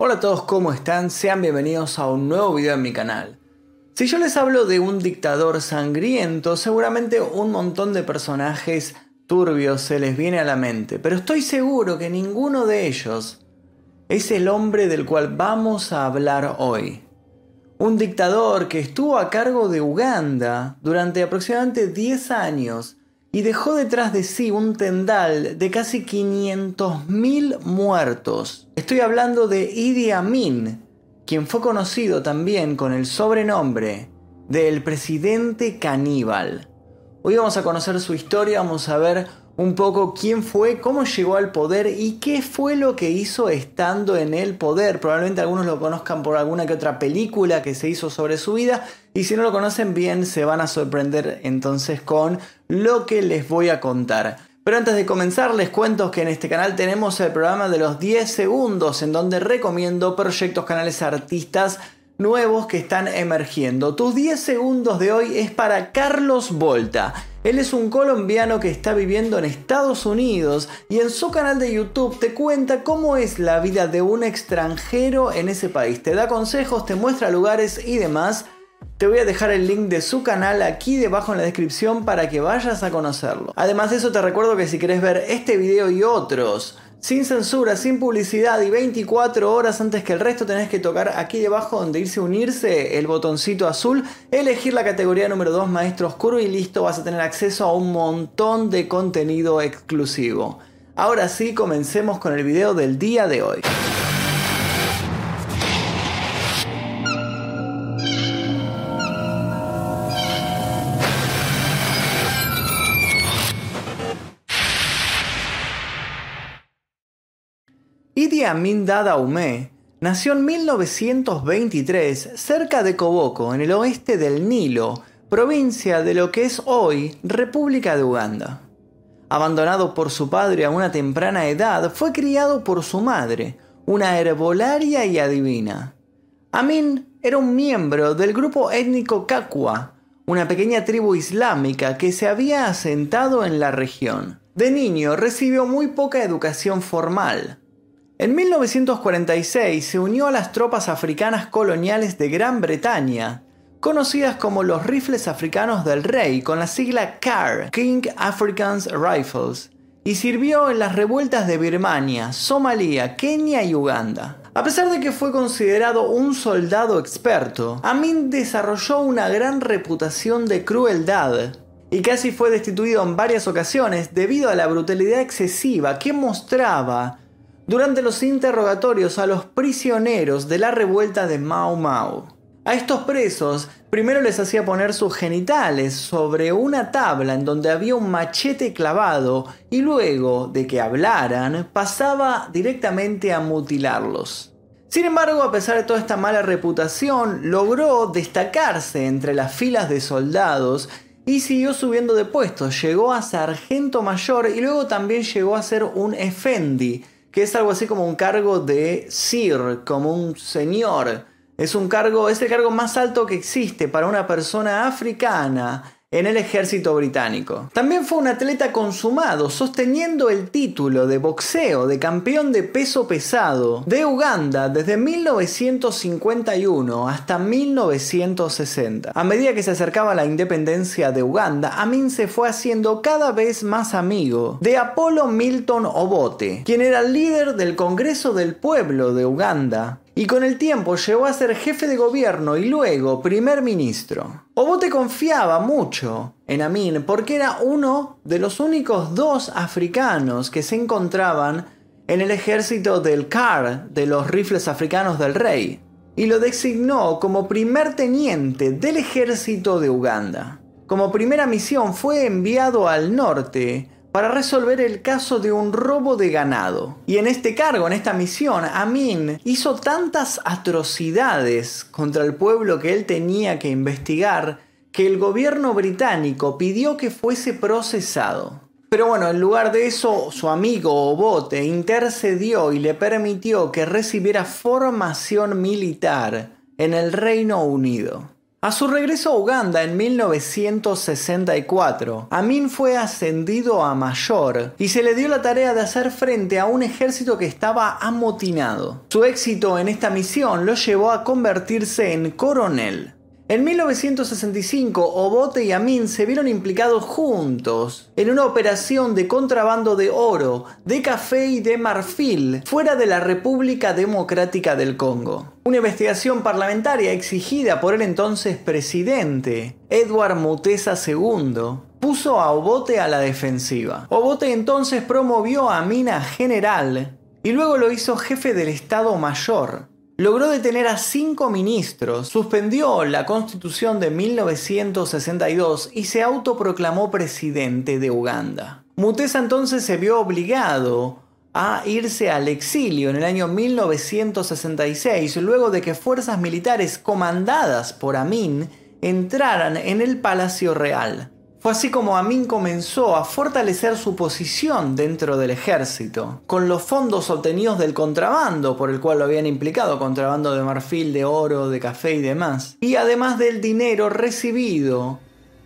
Hola a todos, ¿cómo están? Sean bienvenidos a un nuevo video en mi canal. Si yo les hablo de un dictador sangriento, seguramente un montón de personajes turbios se les viene a la mente, pero estoy seguro que ninguno de ellos es el hombre del cual vamos a hablar hoy. Un dictador que estuvo a cargo de Uganda durante aproximadamente 10 años y dejó detrás de sí un tendal de casi 500.000 muertos. Estoy hablando de Idi Amin, quien fue conocido también con el sobrenombre de el presidente caníbal. Hoy vamos a conocer su historia, vamos a ver un poco quién fue, cómo llegó al poder y qué fue lo que hizo estando en el poder. Probablemente algunos lo conozcan por alguna que otra película que se hizo sobre su vida y si no lo conocen bien se van a sorprender entonces con lo que les voy a contar. Pero antes de comenzar les cuento que en este canal tenemos el programa de los 10 segundos en donde recomiendo proyectos, canales, artistas nuevos que están emergiendo. Tus 10 segundos de hoy es para Carlos Volta. Él es un colombiano que está viviendo en Estados Unidos y en su canal de YouTube te cuenta cómo es la vida de un extranjero en ese país. Te da consejos, te muestra lugares y demás. Te voy a dejar el link de su canal aquí debajo en la descripción para que vayas a conocerlo. Además de eso te recuerdo que si querés ver este video y otros sin censura, sin publicidad y 24 horas antes que el resto tenés que tocar aquí debajo donde dice unirse el botoncito azul, elegir la categoría número 2 maestro oscuro y listo vas a tener acceso a un montón de contenido exclusivo. Ahora sí, comencemos con el video del día de hoy. Amin Dada nació en 1923 cerca de Koboko, en el oeste del Nilo, provincia de lo que es hoy República de Uganda. Abandonado por su padre a una temprana edad, fue criado por su madre, una herbolaria y adivina. Amin era un miembro del grupo étnico Kakwa, una pequeña tribu islámica que se había asentado en la región. De niño recibió muy poca educación formal. En 1946 se unió a las tropas africanas coloniales de Gran Bretaña, conocidas como los rifles africanos del rey con la sigla CAR, King Africans Rifles, y sirvió en las revueltas de Birmania, Somalia, Kenia y Uganda. A pesar de que fue considerado un soldado experto, Amin desarrolló una gran reputación de crueldad y casi fue destituido en varias ocasiones debido a la brutalidad excesiva que mostraba durante los interrogatorios a los prisioneros de la revuelta de Mau Mau. A estos presos primero les hacía poner sus genitales sobre una tabla en donde había un machete clavado y luego de que hablaran pasaba directamente a mutilarlos. Sin embargo, a pesar de toda esta mala reputación, logró destacarse entre las filas de soldados y siguió subiendo de puestos. Llegó a sargento mayor y luego también llegó a ser un efendi, que es algo así como un cargo de sir, como un señor. Es un cargo, es el cargo más alto que existe para una persona africana en el ejército británico. También fue un atleta consumado, sosteniendo el título de boxeo de campeón de peso pesado de Uganda desde 1951 hasta 1960. A medida que se acercaba la independencia de Uganda, Amin se fue haciendo cada vez más amigo de Apollo Milton Obote, quien era el líder del Congreso del Pueblo de Uganda y con el tiempo llegó a ser jefe de gobierno y luego primer ministro. Obote confiaba mucho en Amin porque era uno de los únicos dos africanos que se encontraban en el ejército del CAR, de los rifles africanos del rey, y lo designó como primer teniente del ejército de Uganda. Como primera misión fue enviado al norte para resolver el caso de un robo de ganado. Y en este cargo, en esta misión, Amin hizo tantas atrocidades contra el pueblo que él tenía que investigar que el gobierno británico pidió que fuese procesado. Pero bueno, en lugar de eso, su amigo Obote intercedió y le permitió que recibiera formación militar en el Reino Unido. A su regreso a Uganda en 1964, Amin fue ascendido a mayor y se le dio la tarea de hacer frente a un ejército que estaba amotinado. Su éxito en esta misión lo llevó a convertirse en coronel. En 1965, Obote y Amin se vieron implicados juntos en una operación de contrabando de oro, de café y de marfil fuera de la República Democrática del Congo. Una investigación parlamentaria exigida por el entonces presidente, Edward Mutesa II, puso a Obote a la defensiva. Obote entonces promovió a Amin a general y luego lo hizo jefe del Estado Mayor logró detener a cinco ministros, suspendió la constitución de 1962 y se autoproclamó presidente de Uganda. Mutesa entonces se vio obligado a irse al exilio en el año 1966, luego de que fuerzas militares comandadas por Amin entraran en el Palacio Real. Fue así como Amin comenzó a fortalecer su posición dentro del ejército, con los fondos obtenidos del contrabando por el cual lo habían implicado, contrabando de marfil, de oro, de café y demás, y además del dinero recibido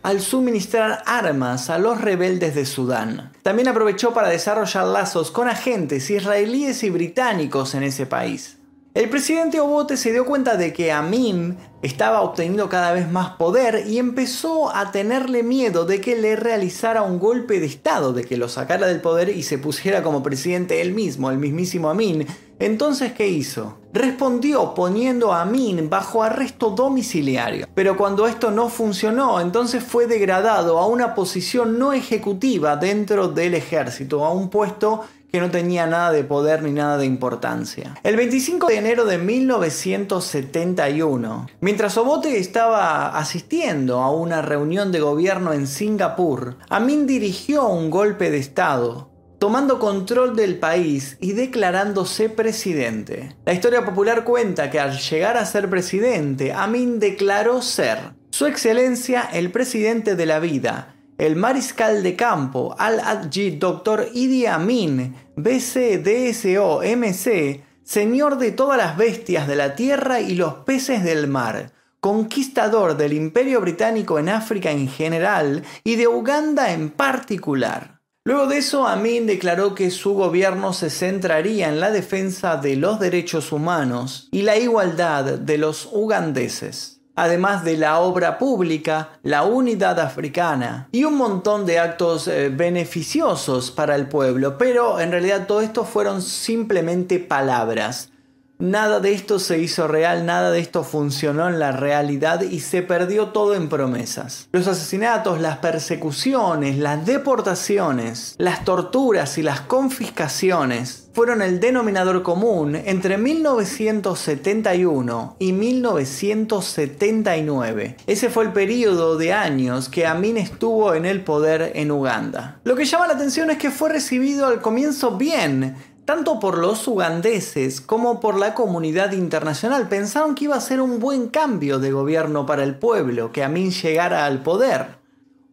al suministrar armas a los rebeldes de Sudán. También aprovechó para desarrollar lazos con agentes israelíes y británicos en ese país. El presidente Obote se dio cuenta de que Amin estaba obteniendo cada vez más poder y empezó a tenerle miedo de que le realizara un golpe de estado, de que lo sacara del poder y se pusiera como presidente él mismo, el mismísimo Amin. Entonces, ¿qué hizo? Respondió poniendo a Amin bajo arresto domiciliario. Pero cuando esto no funcionó, entonces fue degradado a una posición no ejecutiva dentro del ejército, a un puesto que no tenía nada de poder ni nada de importancia. El 25 de enero de 1971, mientras Obote estaba asistiendo a una reunión de gobierno en Singapur, Amin dirigió un golpe de Estado tomando control del país y declarándose presidente. La historia popular cuenta que al llegar a ser presidente, Amin declaró ser Su Excelencia el Presidente de la Vida, el mariscal de campo Al-Adjid Dr. Idi Amin, BCDSO MC, señor de todas las bestias de la tierra y los peces del mar, conquistador del imperio británico en África en general y de Uganda en particular. Luego de eso, Amin declaró que su gobierno se centraría en la defensa de los derechos humanos y la igualdad de los ugandeses además de la obra pública, la unidad africana y un montón de actos eh, beneficiosos para el pueblo, pero en realidad todo esto fueron simplemente palabras. Nada de esto se hizo real, nada de esto funcionó en la realidad y se perdió todo en promesas. Los asesinatos, las persecuciones, las deportaciones, las torturas y las confiscaciones fueron el denominador común entre 1971 y 1979. Ese fue el periodo de años que Amin estuvo en el poder en Uganda. Lo que llama la atención es que fue recibido al comienzo bien, tanto por los ugandeses como por la comunidad internacional pensaron que iba a ser un buen cambio de gobierno para el pueblo, que Amin llegara al poder.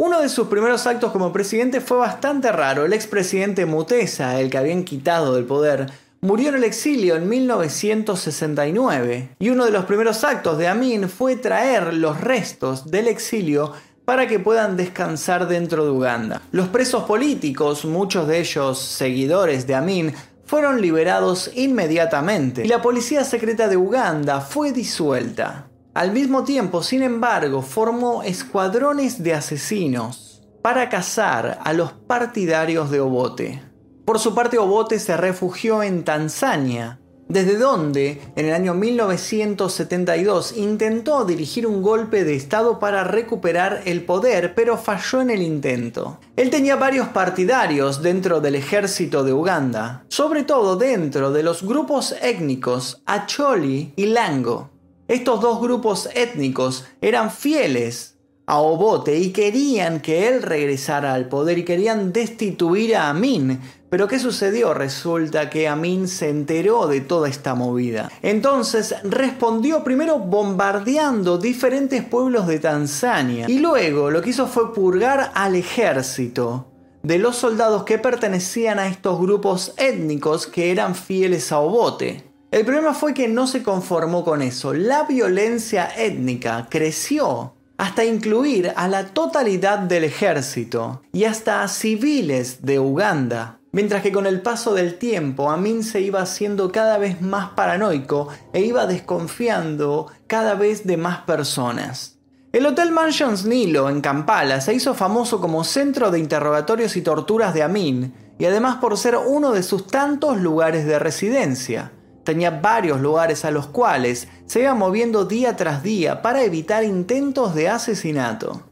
Uno de sus primeros actos como presidente fue bastante raro. El expresidente Mutesa, el que habían quitado del poder, murió en el exilio en 1969. Y uno de los primeros actos de Amin fue traer los restos del exilio para que puedan descansar dentro de Uganda. Los presos políticos, muchos de ellos seguidores de Amin, fueron liberados inmediatamente y la policía secreta de Uganda fue disuelta. Al mismo tiempo, sin embargo, formó escuadrones de asesinos para cazar a los partidarios de Obote. Por su parte, Obote se refugió en Tanzania, desde donde, en el año 1972, intentó dirigir un golpe de Estado para recuperar el poder, pero falló en el intento. Él tenía varios partidarios dentro del ejército de Uganda, sobre todo dentro de los grupos étnicos Acholi y Lango. Estos dos grupos étnicos eran fieles a Obote y querían que él regresara al poder y querían destituir a Amin. Pero ¿qué sucedió? Resulta que Amin se enteró de toda esta movida. Entonces respondió primero bombardeando diferentes pueblos de Tanzania y luego lo que hizo fue purgar al ejército de los soldados que pertenecían a estos grupos étnicos que eran fieles a Obote. El problema fue que no se conformó con eso. La violencia étnica creció hasta incluir a la totalidad del ejército y hasta a civiles de Uganda. Mientras que con el paso del tiempo Amin se iba haciendo cada vez más paranoico e iba desconfiando cada vez de más personas. El Hotel Mansions Nilo en Kampala se hizo famoso como centro de interrogatorios y torturas de Amin, y además por ser uno de sus tantos lugares de residencia. Tenía varios lugares a los cuales se iba moviendo día tras día para evitar intentos de asesinato.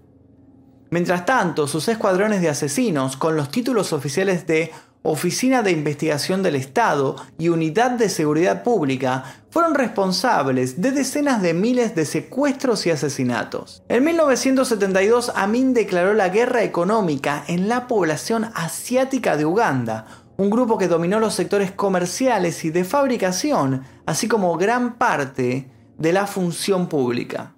Mientras tanto, sus escuadrones de asesinos, con los títulos oficiales de Oficina de Investigación del Estado y Unidad de Seguridad Pública fueron responsables de decenas de miles de secuestros y asesinatos. En 1972, Amin declaró la guerra económica en la población asiática de Uganda, un grupo que dominó los sectores comerciales y de fabricación, así como gran parte de la función pública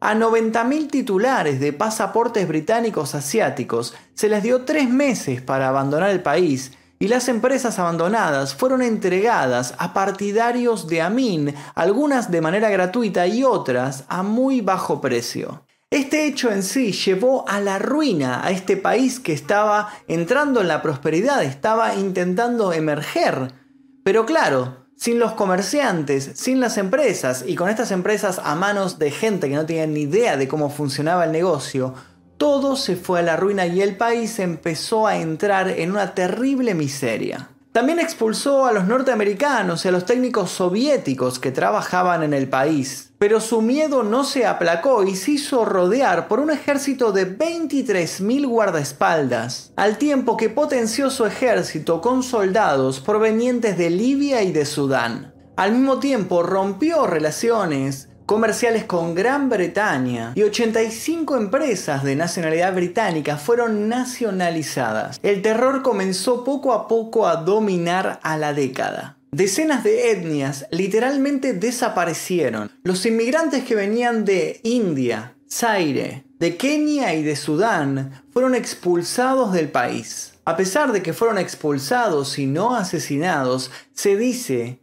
a 90.000 titulares de pasaportes británicos asiáticos se les dio tres meses para abandonar el país y las empresas abandonadas fueron entregadas a partidarios de Amin, algunas de manera gratuita y otras a muy bajo precio. Este hecho en sí llevó a la ruina a este país que estaba entrando en la prosperidad, estaba intentando emerger. Pero claro, sin los comerciantes, sin las empresas y con estas empresas a manos de gente que no tenía ni idea de cómo funcionaba el negocio, todo se fue a la ruina y el país empezó a entrar en una terrible miseria. También expulsó a los norteamericanos y a los técnicos soviéticos que trabajaban en el país. Pero su miedo no se aplacó y se hizo rodear por un ejército de 23.000 guardaespaldas, al tiempo que potenció su ejército con soldados provenientes de Libia y de Sudán. Al mismo tiempo rompió relaciones comerciales con Gran Bretaña y 85 empresas de nacionalidad británica fueron nacionalizadas. El terror comenzó poco a poco a dominar a la década. Decenas de etnias literalmente desaparecieron. Los inmigrantes que venían de India, Zaire, de Kenia y de Sudán fueron expulsados del país. A pesar de que fueron expulsados y no asesinados, se dice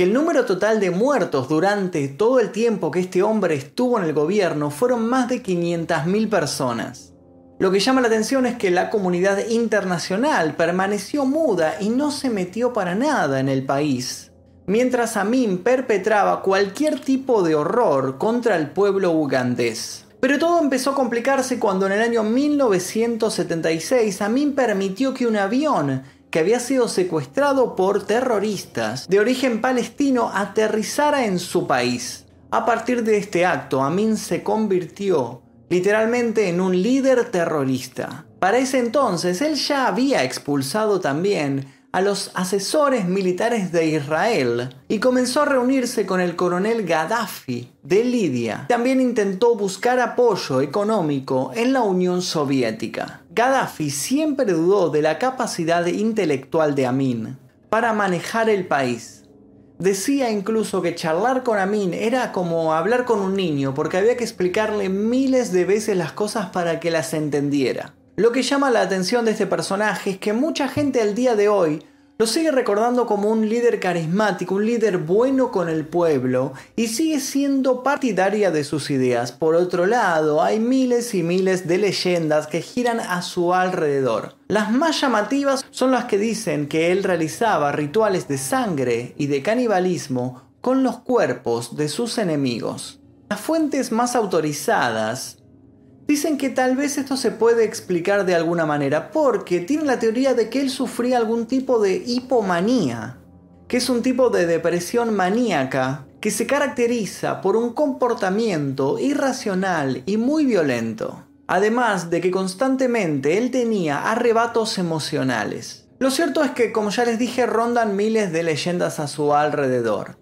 que el número total de muertos durante todo el tiempo que este hombre estuvo en el gobierno fueron más de 500.000 personas. Lo que llama la atención es que la comunidad internacional permaneció muda y no se metió para nada en el país, mientras Amin perpetraba cualquier tipo de horror contra el pueblo ugandés. Pero todo empezó a complicarse cuando en el año 1976 Amin permitió que un avión que había sido secuestrado por terroristas de origen palestino aterrizara en su país. A partir de este acto, Amin se convirtió literalmente en un líder terrorista. Para ese entonces, él ya había expulsado también a los asesores militares de Israel y comenzó a reunirse con el coronel Gaddafi de Lidia. También intentó buscar apoyo económico en la Unión Soviética. Gaddafi siempre dudó de la capacidad intelectual de Amin para manejar el país. Decía incluso que charlar con Amin era como hablar con un niño porque había que explicarle miles de veces las cosas para que las entendiera. Lo que llama la atención de este personaje es que mucha gente al día de hoy lo sigue recordando como un líder carismático, un líder bueno con el pueblo y sigue siendo partidaria de sus ideas. Por otro lado, hay miles y miles de leyendas que giran a su alrededor. Las más llamativas son las que dicen que él realizaba rituales de sangre y de canibalismo con los cuerpos de sus enemigos. Las fuentes más autorizadas Dicen que tal vez esto se puede explicar de alguna manera porque tienen la teoría de que él sufría algún tipo de hipomanía, que es un tipo de depresión maníaca que se caracteriza por un comportamiento irracional y muy violento. Además de que constantemente él tenía arrebatos emocionales. Lo cierto es que, como ya les dije, rondan miles de leyendas a su alrededor.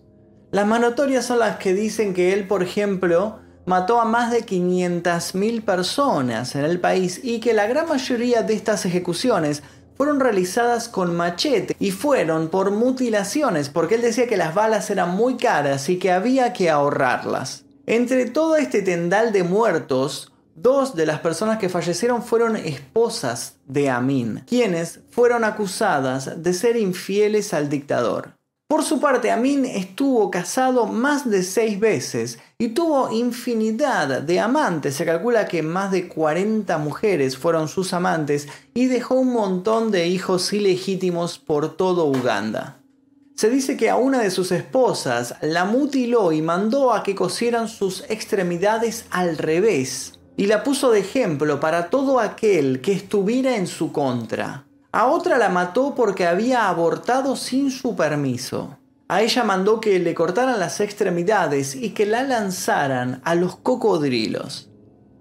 Las manotorias son las que dicen que él, por ejemplo, mató a más de 500.000 personas en el país y que la gran mayoría de estas ejecuciones fueron realizadas con machete y fueron por mutilaciones porque él decía que las balas eran muy caras y que había que ahorrarlas. Entre todo este tendal de muertos, dos de las personas que fallecieron fueron esposas de Amin, quienes fueron acusadas de ser infieles al dictador. Por su parte, Amin estuvo casado más de seis veces y tuvo infinidad de amantes. Se calcula que más de 40 mujeres fueron sus amantes y dejó un montón de hijos ilegítimos por todo Uganda. Se dice que a una de sus esposas la mutiló y mandó a que cosieran sus extremidades al revés y la puso de ejemplo para todo aquel que estuviera en su contra. A otra la mató porque había abortado sin su permiso. A ella mandó que le cortaran las extremidades y que la lanzaran a los cocodrilos.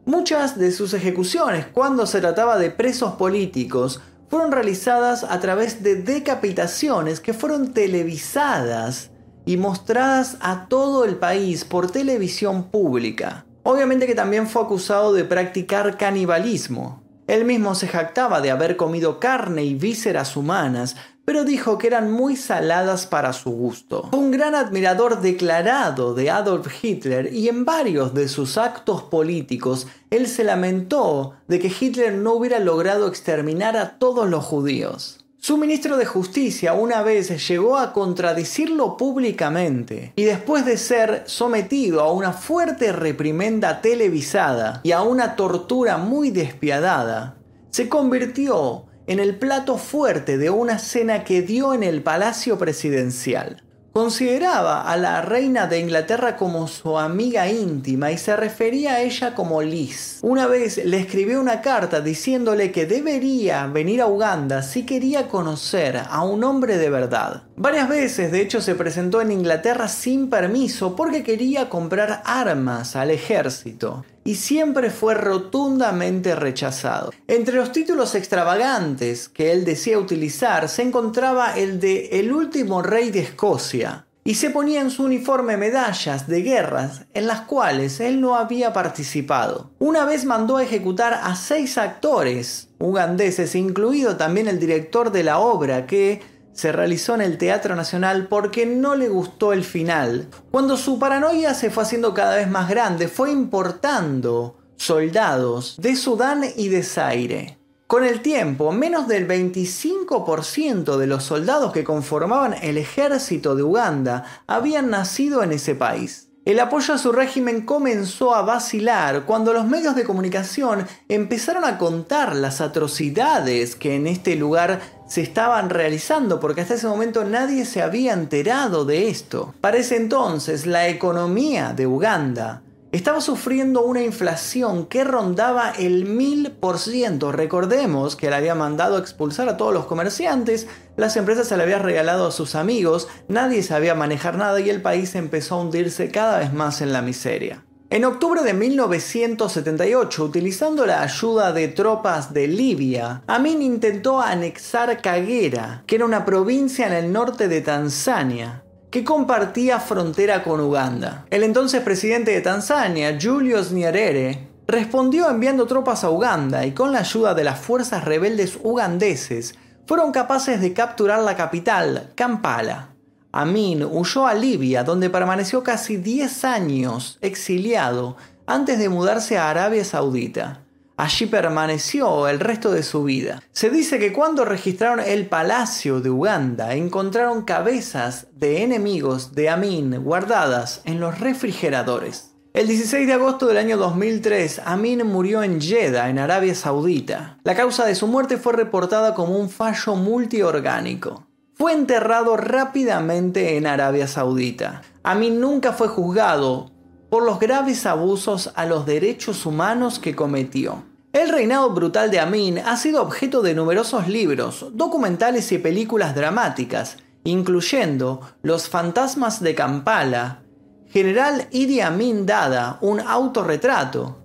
Muchas de sus ejecuciones, cuando se trataba de presos políticos, fueron realizadas a través de decapitaciones que fueron televisadas y mostradas a todo el país por televisión pública. Obviamente que también fue acusado de practicar canibalismo. Él mismo se jactaba de haber comido carne y vísceras humanas, pero dijo que eran muy saladas para su gusto. Fue un gran admirador declarado de Adolf Hitler y en varios de sus actos políticos él se lamentó de que Hitler no hubiera logrado exterminar a todos los judíos. Su ministro de Justicia una vez llegó a contradecirlo públicamente y después de ser sometido a una fuerte reprimenda televisada y a una tortura muy despiadada, se convirtió en el plato fuerte de una cena que dio en el Palacio Presidencial. Consideraba a la reina de Inglaterra como su amiga íntima y se refería a ella como Liz. Una vez le escribió una carta diciéndole que debería venir a Uganda si quería conocer a un hombre de verdad. Varias veces de hecho se presentó en Inglaterra sin permiso porque quería comprar armas al ejército y siempre fue rotundamente rechazado. Entre los títulos extravagantes que él decía utilizar se encontraba el de El último rey de Escocia, y se ponía en su uniforme medallas de guerras en las cuales él no había participado. Una vez mandó a ejecutar a seis actores ugandeses, incluido también el director de la obra, que se realizó en el Teatro Nacional porque no le gustó el final. Cuando su paranoia se fue haciendo cada vez más grande, fue importando soldados de Sudán y de Zaire. Con el tiempo, menos del 25% de los soldados que conformaban el ejército de Uganda habían nacido en ese país. El apoyo a su régimen comenzó a vacilar cuando los medios de comunicación empezaron a contar las atrocidades que en este lugar se estaban realizando, porque hasta ese momento nadie se había enterado de esto. Para ese entonces, la economía de Uganda estaba sufriendo una inflación que rondaba el mil por ciento. Recordemos que le había mandado expulsar a todos los comerciantes, las empresas se le habían regalado a sus amigos, nadie sabía manejar nada y el país empezó a hundirse cada vez más en la miseria. En octubre de 1978, utilizando la ayuda de tropas de Libia, Amin intentó anexar Kagera, que era una provincia en el norte de Tanzania, que compartía frontera con Uganda. El entonces presidente de Tanzania, Julius Nyerere, respondió enviando tropas a Uganda y con la ayuda de las fuerzas rebeldes ugandeses fueron capaces de capturar la capital, Kampala. Amin huyó a Libia, donde permaneció casi 10 años exiliado antes de mudarse a Arabia Saudita. Allí permaneció el resto de su vida. Se dice que cuando registraron el palacio de Uganda encontraron cabezas de enemigos de Amin guardadas en los refrigeradores. El 16 de agosto del año 2003, Amin murió en Jeddah, en Arabia Saudita. La causa de su muerte fue reportada como un fallo multiorgánico. Fue enterrado rápidamente en Arabia Saudita. Amin nunca fue juzgado por los graves abusos a los derechos humanos que cometió. El reinado brutal de Amin ha sido objeto de numerosos libros, documentales y películas dramáticas, incluyendo Los fantasmas de Kampala, General Idi Amin Dada, un autorretrato.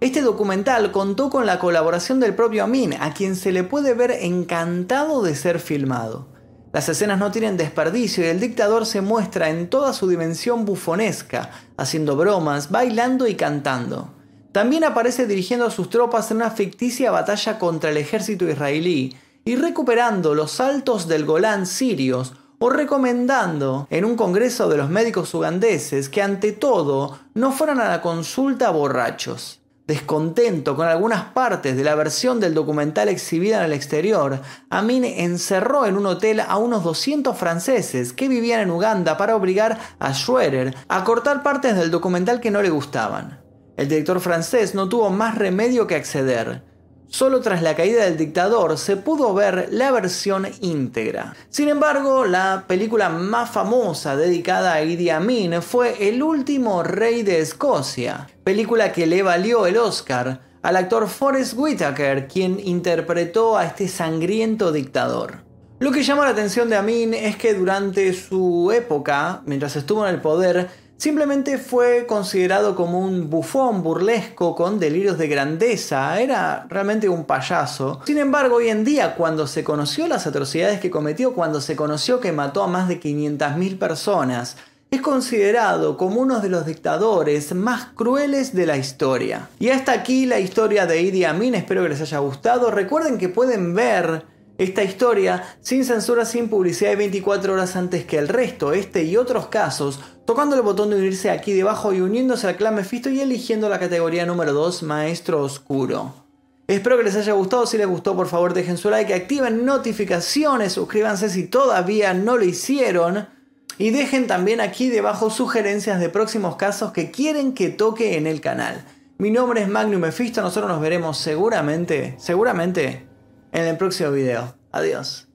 Este documental contó con la colaboración del propio Amin, a quien se le puede ver encantado de ser filmado. Las escenas no tienen desperdicio y el dictador se muestra en toda su dimensión bufonesca, haciendo bromas, bailando y cantando. También aparece dirigiendo a sus tropas en una ficticia batalla contra el ejército israelí y recuperando los saltos del Golán sirios o recomendando en un congreso de los médicos ugandeses que ante todo no fueran a la consulta borrachos. Descontento con algunas partes de la versión del documental exhibida en el exterior, Amin encerró en un hotel a unos 200 franceses que vivían en Uganda para obligar a Schroeder a cortar partes del documental que no le gustaban. El director francés no tuvo más remedio que acceder. Solo tras la caída del dictador se pudo ver la versión íntegra. Sin embargo, la película más famosa dedicada a Idi Amin fue El último rey de Escocia, película que le valió el Oscar al actor Forrest Whitaker, quien interpretó a este sangriento dictador. Lo que llama la atención de Amin es que durante su época, mientras estuvo en el poder, Simplemente fue considerado como un bufón burlesco con delirios de grandeza, era realmente un payaso. Sin embargo, hoy en día, cuando se conoció las atrocidades que cometió, cuando se conoció que mató a más de 500.000 personas, es considerado como uno de los dictadores más crueles de la historia. Y hasta aquí la historia de Idi Amin, espero que les haya gustado. Recuerden que pueden ver esta historia sin censura, sin publicidad y 24 horas antes que el resto, este y otros casos, tocando el botón de unirse aquí debajo y uniéndose al clan Mephisto y eligiendo la categoría número 2, Maestro Oscuro. Espero que les haya gustado, si les gustó por favor dejen su like, activen notificaciones, suscríbanse si todavía no lo hicieron y dejen también aquí debajo sugerencias de próximos casos que quieren que toque en el canal. Mi nombre es Magnum Mephisto, nosotros nos veremos seguramente, seguramente en el próximo video. Adiós.